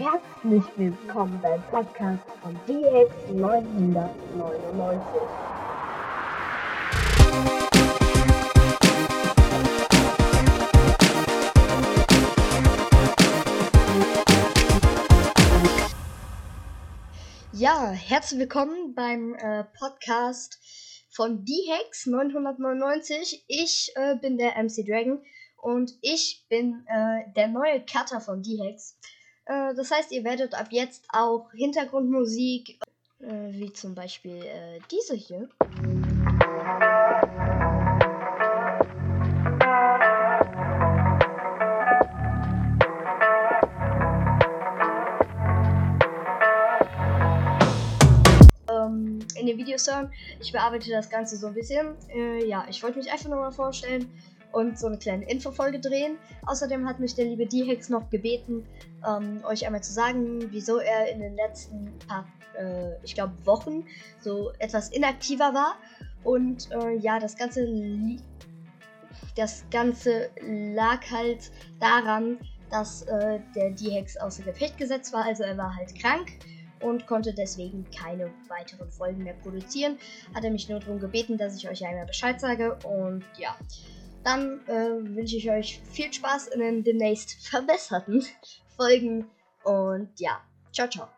Herzlich willkommen beim Podcast von DX 999. Ja, herzlich willkommen beim äh, Podcast von D-Hex 999. Ich äh, bin der MC Dragon und ich bin äh, der neue Cutter von D-Hex. Äh, das heißt, ihr werdet ab jetzt auch Hintergrundmusik, äh, wie zum Beispiel äh, diese hier. ähm, in den Videos hören. Ich bearbeite das Ganze so ein bisschen. Äh, ja, ich wollte mich einfach nochmal vorstellen und so eine kleine Infofolge drehen. Außerdem hat mich der liebe D-Hex noch gebeten, ähm, euch einmal zu sagen, wieso er in den letzten paar, äh, ich glaube, Wochen so etwas inaktiver war. Und äh, ja, das Ganze, das Ganze lag halt daran, dass äh, der D-Hex außer Gefecht gesetzt war. Also er war halt krank und konnte deswegen keine weiteren Folgen mehr produzieren. Hat er mich nur darum gebeten, dass ich euch einmal Bescheid sage. Und ja, dann äh, wünsche ich euch viel Spaß in den demnächst verbesserten Folgen. Und ja, ciao, ciao.